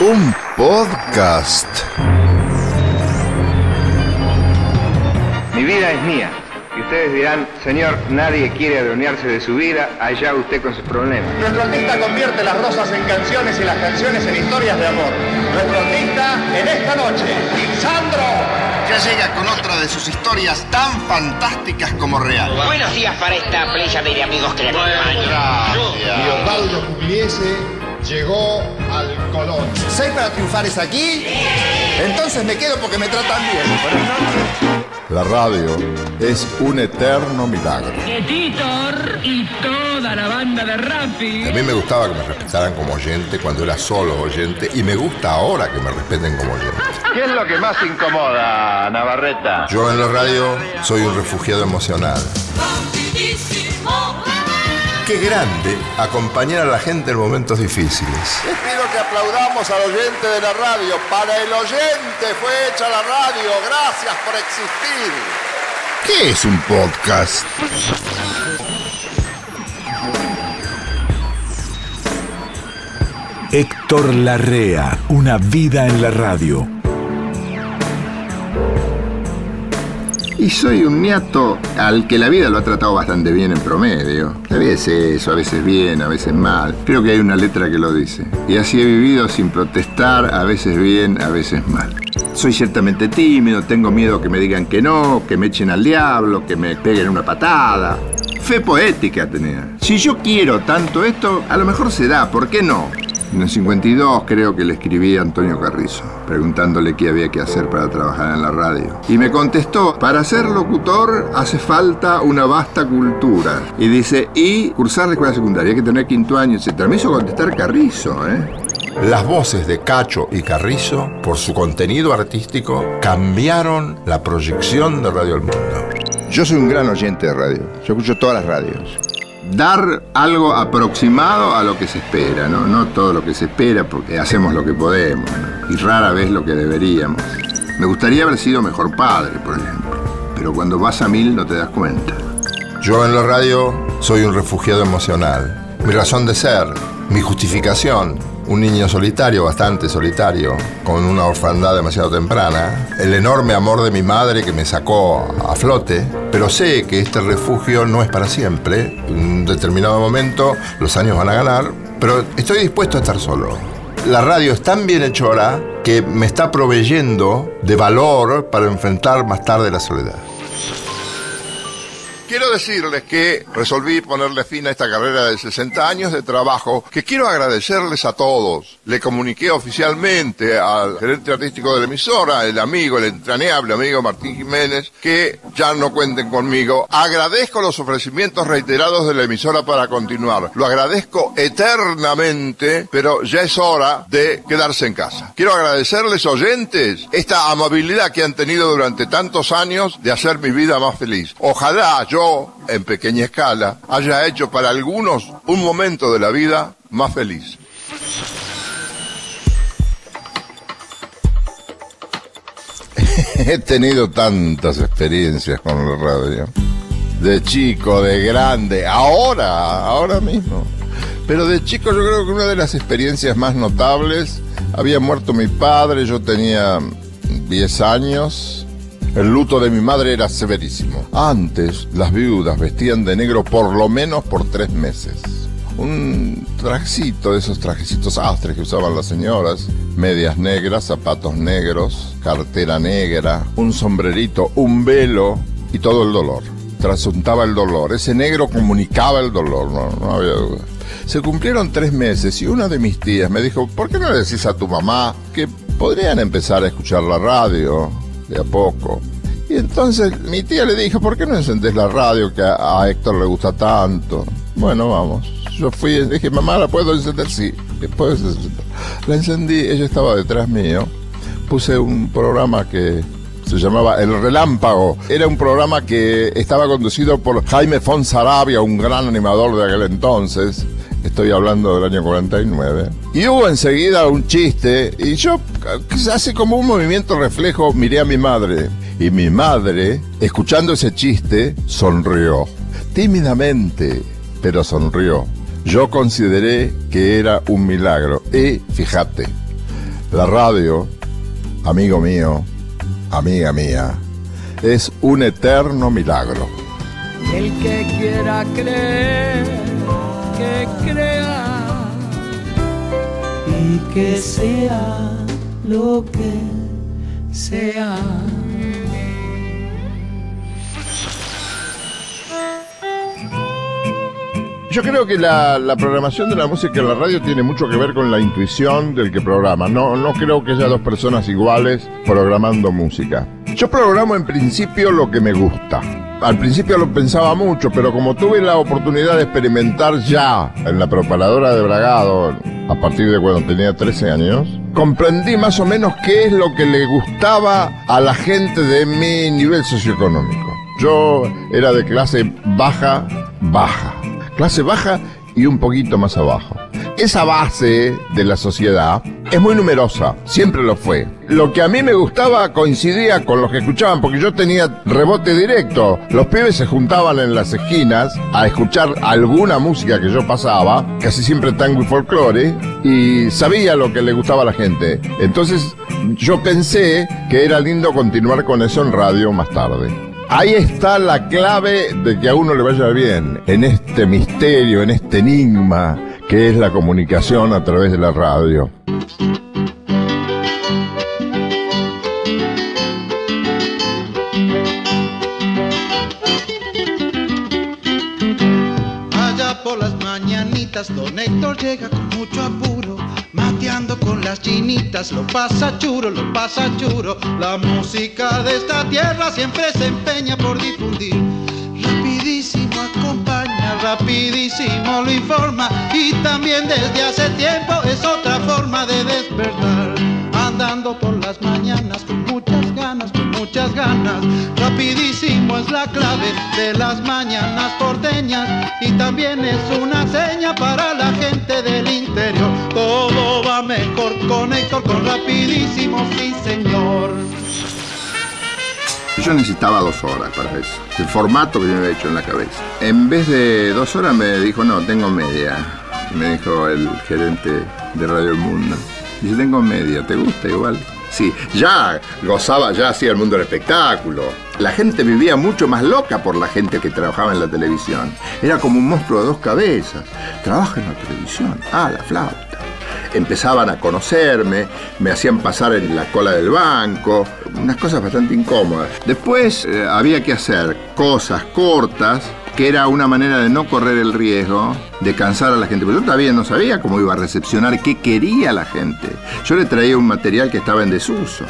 Un podcast. Mi vida es mía. Y ustedes dirán, señor, nadie quiere adueñarse de su vida, allá usted con sus problemas. Nuestro artista convierte las rosas en canciones y las canciones en historias de amor. Nuestro artista en esta noche, Sandro. Ya llega con otra de sus historias tan fantásticas como real. Buenos días para esta playa de amigos que le acompañan. Y Osvaldo Pugliese llegó al Colón. ¿Seis para triunfar es aquí? Entonces me quedo porque me tratan bien. La radio es un eterno milagro. Titor y toda la banda de Rappi. A mí me gustaba que me respetaran como oyente cuando era solo oyente y me gusta ahora que me respeten como oyente. ¿Qué es lo que más incomoda, Navarreta? Yo en la radio soy un refugiado emocional. Qué grande acompañar a la gente en momentos difíciles. Les pido que aplaudamos al oyente de la radio. Para el oyente fue hecha la radio. Gracias por existir. ¿Qué es un podcast? Héctor Larrea, Una vida en la radio. Y soy un niato al que la vida lo ha tratado bastante bien en promedio. A veces eso, a veces bien, a veces mal. Creo que hay una letra que lo dice. Y así he vivido sin protestar, a veces bien, a veces mal. Soy ciertamente tímido, tengo miedo que me digan que no, que me echen al diablo, que me peguen una patada. Fe poética tenía. Si yo quiero tanto esto, a lo mejor se da, ¿por qué no? En el 52 creo que le escribí a Antonio Carrizo, preguntándole qué había que hacer para trabajar en la radio. Y me contestó, para ser locutor hace falta una vasta cultura. Y dice, y cursar la escuela secundaria, hay que tener quinto año, etc. Me hizo contestar Carrizo, ¿eh? Las voces de Cacho y Carrizo, por su contenido artístico, cambiaron la proyección de Radio El Mundo. Yo soy un gran oyente de radio, yo escucho todas las radios. Dar algo aproximado a lo que se espera, ¿no? No todo lo que se espera porque hacemos lo que podemos ¿no? y rara vez lo que deberíamos. Me gustaría haber sido mejor padre, por ejemplo, pero cuando vas a mil no te das cuenta. Yo en la radio soy un refugiado emocional. Mi razón de ser, mi justificación, un niño solitario, bastante solitario, con una orfandad demasiado temprana, el enorme amor de mi madre que me sacó a flote, pero sé que este refugio no es para siempre, en un determinado momento los años van a ganar, pero estoy dispuesto a estar solo. La radio es tan bien hechora que me está proveyendo de valor para enfrentar más tarde la soledad. Quiero decirles que resolví ponerle fin a esta carrera de 60 años de trabajo, que quiero agradecerles a todos. Le comuniqué oficialmente al gerente artístico de la emisora, el amigo, el entrañable amigo Martín Jiménez, que ya no cuenten conmigo. Agradezco los ofrecimientos reiterados de la emisora para continuar. Lo agradezco eternamente, pero ya es hora de quedarse en casa. Quiero agradecerles, oyentes, esta amabilidad que han tenido durante tantos años de hacer mi vida más feliz. Ojalá yo en pequeña escala, haya hecho para algunos un momento de la vida más feliz. He tenido tantas experiencias con la radio. De chico, de grande, ahora, ahora mismo. Pero de chico yo creo que una de las experiencias más notables, había muerto mi padre, yo tenía 10 años, el luto de mi madre era severísimo. Antes, las viudas vestían de negro por lo menos por tres meses. Un trajecito de esos trajecitos astres que usaban las señoras. Medias negras, zapatos negros, cartera negra, un sombrerito, un velo y todo el dolor. Trasuntaba el dolor. Ese negro comunicaba el dolor, no, no había duda. Se cumplieron tres meses y una de mis tías me dijo, ¿por qué no le decís a tu mamá que podrían empezar a escuchar la radio? De a poco. Y entonces mi tía le dijo, ¿por qué no encendés la radio que a, a Héctor le gusta tanto? Bueno, vamos. Yo fui y dije, mamá, ¿la puedo encender? Sí, encender. La encendí, ella estaba detrás mío. Puse un programa que se llamaba El Relámpago. Era un programa que estaba conducido por Jaime Fonsarabia, un gran animador de aquel entonces. Estoy hablando del año 49. Y hubo enseguida un chiste y yo, así como un movimiento reflejo, miré a mi madre. Y mi madre, escuchando ese chiste, sonrió. Tímidamente, pero sonrió. yo consideré que era un milagro. Y fíjate, la radio, amigo mío, amiga mía, es un eterno milagro. El que quiera creer, que crea. Y que sea lo que sea. Yo creo que la, la programación de la música en la radio tiene mucho que ver con la intuición del que programa. No, no creo que haya dos personas iguales programando música. Yo programo en principio lo que me gusta. Al principio lo pensaba mucho, pero como tuve la oportunidad de experimentar ya en la preparadora de Bragado, a partir de cuando tenía 13 años, comprendí más o menos qué es lo que le gustaba a la gente de mi nivel socioeconómico. Yo era de clase baja, baja. Clase baja y un poquito más abajo. Esa base de la sociedad es muy numerosa, siempre lo fue. Lo que a mí me gustaba coincidía con los que escuchaban, porque yo tenía rebote directo. Los pibes se juntaban en las esquinas a escuchar alguna música que yo pasaba, casi siempre tango y folclore, y sabía lo que le gustaba a la gente. Entonces yo pensé que era lindo continuar con eso en radio más tarde. Ahí está la clave de que a uno le vaya bien, en este misterio, en este enigma que es la comunicación a través de la radio. Allá por las mañanitas, don Héctor llega con mucho apuro, mateando con las chinitas, lo pasa churo, lo pasa churo. La música de esta tierra siempre se empeña por difundir. Rapidísimo lo informa y también desde hace tiempo es otra forma de despertar. Andando por las mañanas con muchas ganas, con muchas ganas. Rapidísimo es la clave de las mañanas porteñas y también es una seña para la gente del interior. Todo va mejor con con rapidísimo, sí señor. Yo necesitaba dos horas para eso. El formato que yo me había hecho en la cabeza. En vez de dos horas me dijo, no, tengo media. Me dijo el gerente de Radio El Mundo. Dice, tengo media, ¿te gusta igual? Sí, ya gozaba, ya hacía el mundo del espectáculo. La gente vivía mucho más loca por la gente que trabajaba en la televisión. Era como un monstruo de dos cabezas. Trabaja en la televisión. Ah, la flauta empezaban a conocerme, me hacían pasar en la cola del banco, unas cosas bastante incómodas. Después eh, había que hacer cosas cortas, que era una manera de no correr el riesgo de cansar a la gente. Pero yo todavía no sabía cómo iba a recepcionar, qué quería la gente. Yo le traía un material que estaba en desuso.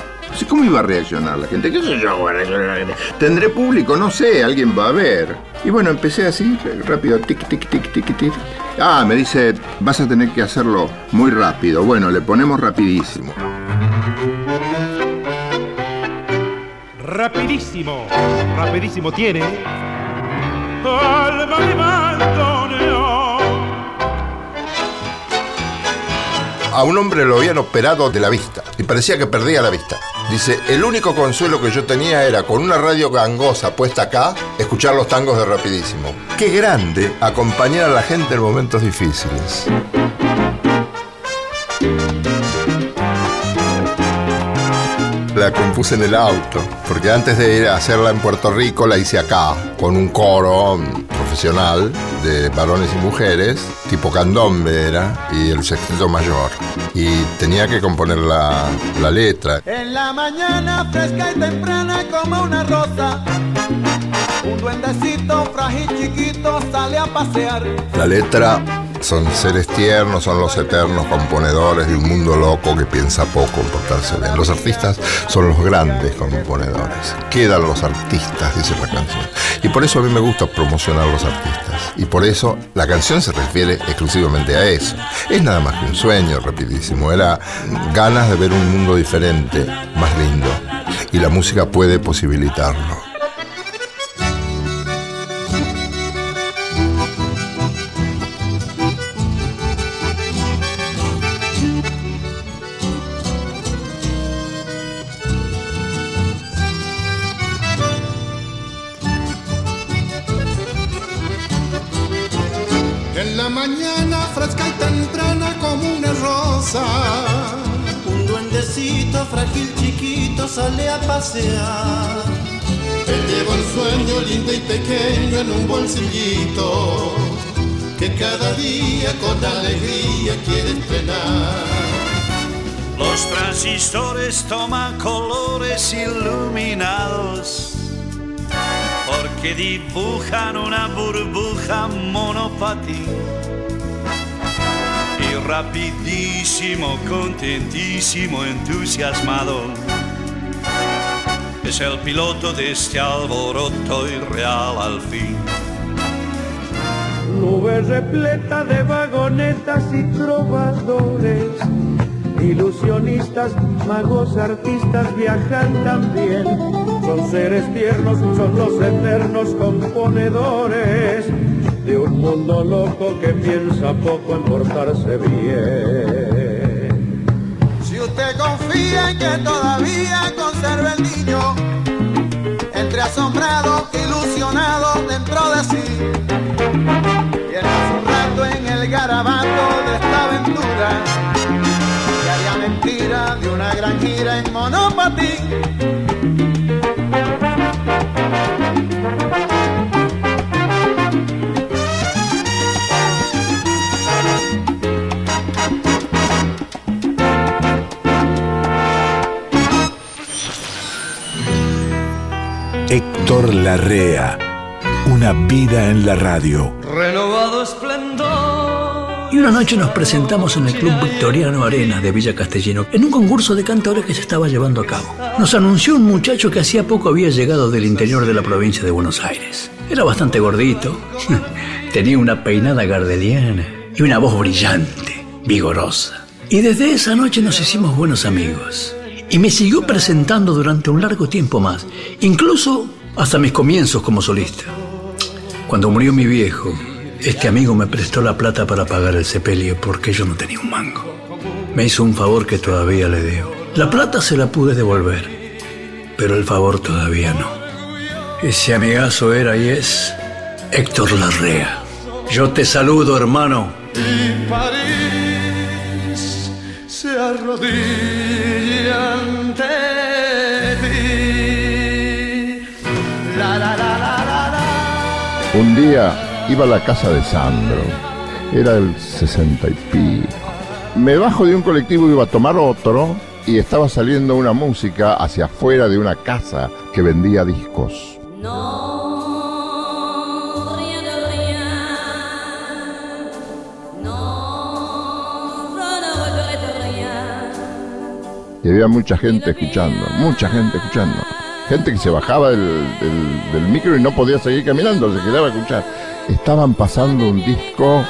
¿Cómo iba a reaccionar la gente? ¿Qué sé yo? cómo va a reaccionar la gente? ¿Tendré público? No sé, alguien va a ver. Y bueno, empecé así, rápido, tic, tic, tic, tic, tic. Ah, me dice, vas a tener que hacerlo muy rápido. Bueno, le ponemos rapidísimo. Rapidísimo, rapidísimo tiene. Alma de bandoneón. A un hombre lo habían operado de la vista y parecía que perdía la vista. Dice, el único consuelo que yo tenía era con una radio gangosa puesta acá, escuchar los tangos de rapidísimo. Qué grande acompañar a la gente en momentos difíciles. La compuse en el auto, porque antes de ir a hacerla en Puerto Rico la hice acá, con un coro profesional de varones y mujeres, tipo candombe era, y el sexteto mayor. Y tenía que componer la, la letra. En la mañana fresca y temprana como una rosa, un duendecito frágil chiquito sale a pasear. La letra son seres tiernos, son los eternos componedores de un mundo loco que piensa poco en portarse bien. Los artistas son los grandes componedores. Quedan los artistas, dice la canción. Y por eso a mí me gusta promocionar a los artistas. Y por eso la canción se refiere exclusivamente a eso. Es nada más que un sueño, rapidísimo. Era ganas de ver un mundo diferente, más lindo. Y la música puede posibilitarlo. Mañana fresca y temprana como una rosa. Un duendecito frágil chiquito sale a pasear. Él lleva un sueño lindo y pequeño en un bolsillito que cada día con alegría quiere estrenar. Los transistores toman colores iluminados porque dibujan una burbuja monopatín. Rapidísimo, contentísimo, entusiasmado, es el piloto de este alboroto irreal al fin. Nube repleta de vagonetas y trovadores, ilusionistas, magos, artistas viajan también. Son seres tiernos, son los eternos componedores de un mundo loco que piensa poco en portarse bien. Si usted confía en que todavía conserva el niño, entre asombrado, ilusionado dentro de sí, tiene su rato en el garabato de esta aventura, diaria mentira de una gran gira en monopatín. Una vida en la radio. Renovado esplendor. Y una noche nos presentamos en el Club Victoriano Arenas de Villa Castellino en un concurso de cantores que se estaba llevando a cabo. Nos anunció un muchacho que hacía poco había llegado del interior de la provincia de Buenos Aires. Era bastante gordito, tenía una peinada gardeliana y una voz brillante, vigorosa. Y desde esa noche nos hicimos buenos amigos. Y me siguió presentando durante un largo tiempo más, incluso hasta mis comienzos como solista. Cuando murió mi viejo, este amigo me prestó la plata para pagar el sepelio porque yo no tenía un mango. Me hizo un favor que todavía le debo. La plata se la pude devolver, pero el favor todavía no. Ese amigazo era y es Héctor Larrea. Yo te saludo, hermano. Y París se arrodilla Un día iba a la casa de Sandro. Era el sesenta y pico. Me bajo de un colectivo y iba a tomar otro y estaba saliendo una música hacia afuera de una casa que vendía discos. Y había mucha gente escuchando, mucha gente escuchando. Gente que se bajaba del, micro y no podía seguir caminando, se quedaba a escuchar. Estaban pasando un disco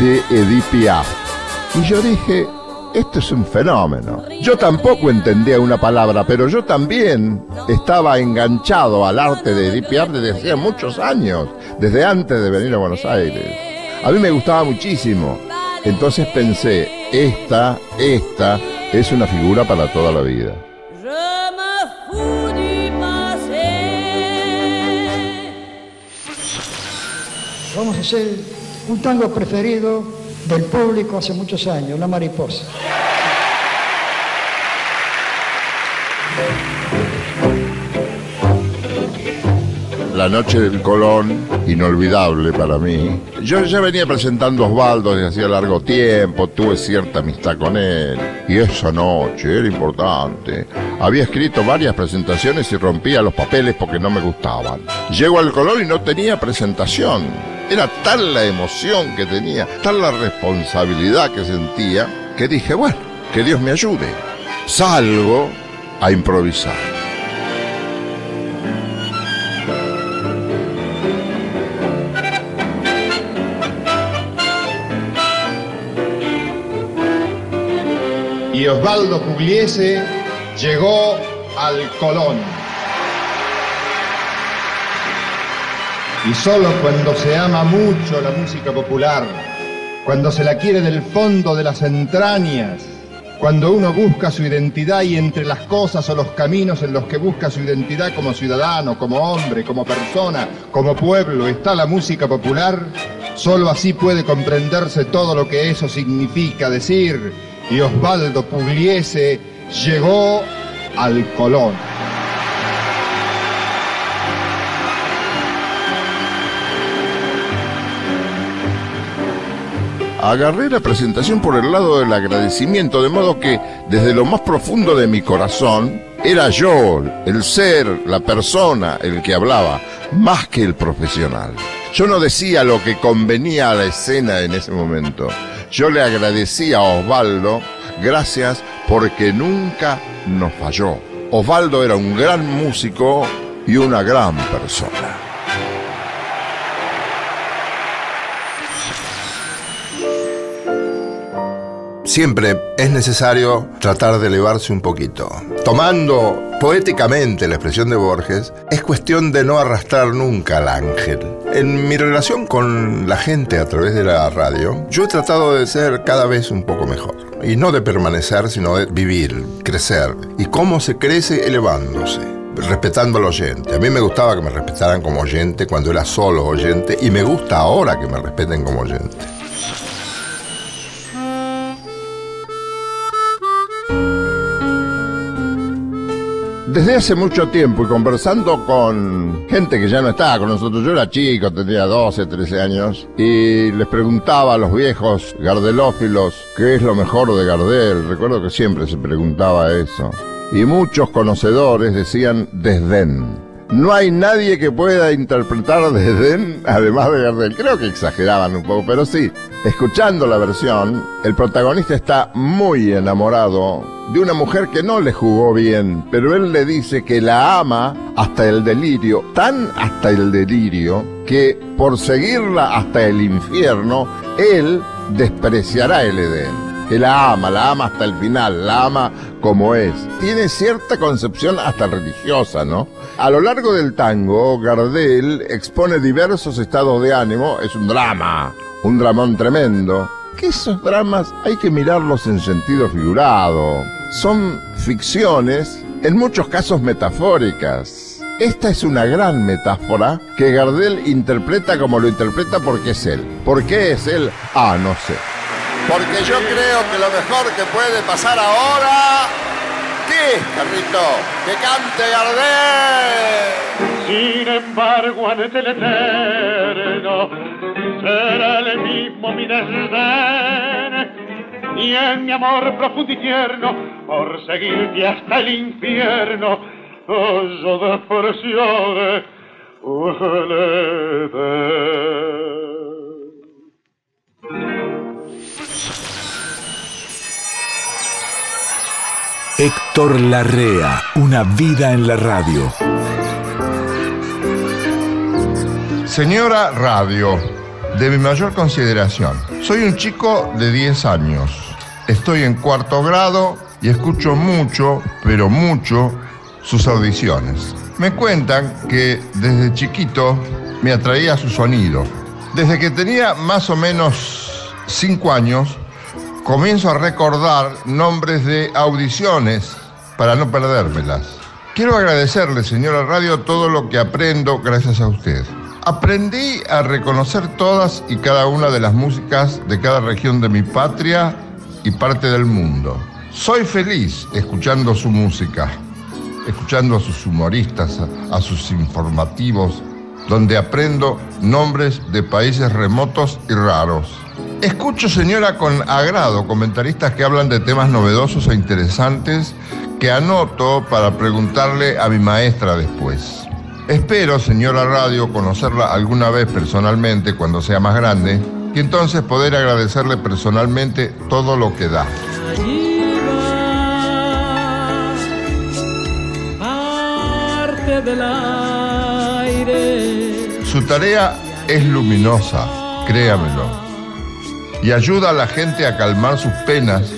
de Edith Piaf. Y yo dije, esto es un fenómeno. Yo tampoco entendía una palabra, pero yo también estaba enganchado al arte de Edith Piaf desde hacía muchos años, desde antes de venir a Buenos Aires. A mí me gustaba muchísimo. Entonces pensé, esta, esta es una figura para toda la vida. Vamos a hacer un tango preferido del público hace muchos años, La Mariposa. La noche del Colón, inolvidable para mí. Yo ya venía presentando a Osvaldo desde hacía largo tiempo, tuve cierta amistad con él. Y esa noche era importante. Había escrito varias presentaciones y rompía los papeles porque no me gustaban. Llego al Colón y no tenía presentación. Era tal la emoción que tenía, tal la responsabilidad que sentía, que dije, bueno, que Dios me ayude. Salgo a improvisar. y Osvaldo Pugliese llegó al Colón. Y solo cuando se ama mucho la música popular, cuando se la quiere del fondo de las entrañas, cuando uno busca su identidad y entre las cosas o los caminos en los que busca su identidad como ciudadano, como hombre, como persona, como pueblo, está la música popular, Solo así puede comprenderse todo lo que eso significa decir. Y Osvaldo Pugliese llegó al Colón. Agarré la presentación por el lado del agradecimiento, de modo que desde lo más profundo de mi corazón era yo, el ser, la persona, el que hablaba, más que el profesional. Yo no decía lo que convenía a la escena en ese momento. Yo le agradecía a Osvaldo, gracias porque nunca nos falló. Osvaldo era un gran músico y una gran persona. Siempre es necesario tratar de elevarse un poquito. Tomando poéticamente la expresión de Borges, es cuestión de no arrastrar nunca al ángel. En mi relación con la gente a través de la radio, yo he tratado de ser cada vez un poco mejor. Y no de permanecer, sino de vivir, crecer. ¿Y cómo se crece? Elevándose respetando al oyente. A mí me gustaba que me respetaran como oyente cuando era solo oyente y me gusta ahora que me respeten como oyente. Desde hace mucho tiempo y conversando con gente que ya no estaba con nosotros, yo era chico, tenía 12, 13 años, y les preguntaba a los viejos gardelófilos qué es lo mejor de Gardel. Recuerdo que siempre se preguntaba eso. Y muchos conocedores decían desdén. No hay nadie que pueda interpretar desdén además de Gardel. Creo que exageraban un poco, pero sí, escuchando la versión, el protagonista está muy enamorado de una mujer que no le jugó bien, pero él le dice que la ama hasta el delirio, tan hasta el delirio, que por seguirla hasta el infierno, él despreciará el Edén que la ama, la ama hasta el final, la ama como es. Tiene cierta concepción hasta religiosa, ¿no? A lo largo del tango, Gardel expone diversos estados de ánimo, es un drama, un dramón tremendo. Que esos dramas hay que mirarlos en sentido figurado. Son ficciones, en muchos casos metafóricas. Esta es una gran metáfora que Gardel interpreta como lo interpreta porque es él. ¿Por qué es él? Ah, no sé. Porque yo creo que lo mejor que puede pasar ahora. ¿Qué es, Carrito? ¡Que cante Gardel! Sin embargo, ante el eterno será el mismo mi desdén. Y en mi amor profundo y tierno, por seguirte hasta el infierno, oh, yo despreciaré el Edén. Héctor Larrea, una vida en la radio. Señora Radio, de mi mayor consideración, soy un chico de 10 años. Estoy en cuarto grado y escucho mucho, pero mucho, sus audiciones. Me cuentan que desde chiquito me atraía su sonido. Desde que tenía más o menos 5 años, comienzo a recordar nombres de audiciones para no perdérmelas. Quiero agradecerle, señora Radio, todo lo que aprendo gracias a usted. Aprendí a reconocer todas y cada una de las músicas de cada región de mi patria y parte del mundo. Soy feliz escuchando su música, escuchando a sus humoristas, a, sus informativos, donde aprendo nombres de países remotos y raros. Escucho, señora, con agrado comentaristas que hablan de temas novedosos e interesantes que anoto para preguntarle a mi maestra después. Espero, señora Radio, conocerla alguna vez personalmente cuando sea más grande y entonces poder agradecerle personalmente todo lo que da. Su tarea es luminosa, créamelo y ayuda a la gente a calmar sus penas,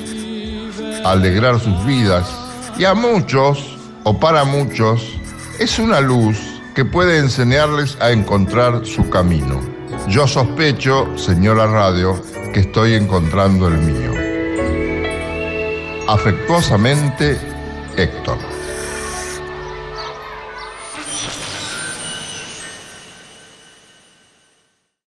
a alegrar sus vidas y a muchos, o para muchos, es una luz que puede enseñarles a encontrar su camino. Yo sospecho, señora Radio, que estoy encontrando el mío. Afectuosamente, Héctor.